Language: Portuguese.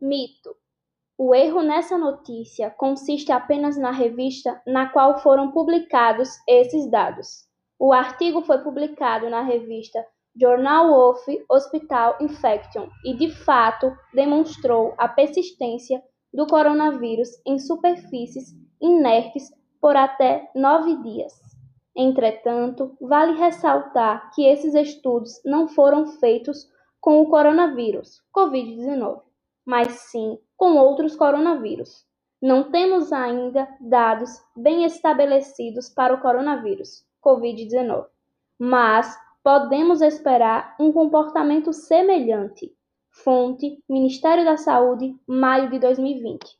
Mito: o erro nessa notícia consiste apenas na revista na qual foram publicados esses dados. O artigo foi publicado na revista Journal of Hospital Infection e, de fato, demonstrou a persistência do coronavírus em superfícies inertes por até nove dias. Entretanto, vale ressaltar que esses estudos não foram feitos com o coronavírus, Covid-19, mas sim com outros coronavírus. Não temos ainda dados bem estabelecidos para o coronavírus, Covid-19, mas podemos esperar um comportamento semelhante. Fonte: Ministério da Saúde, maio de 2020.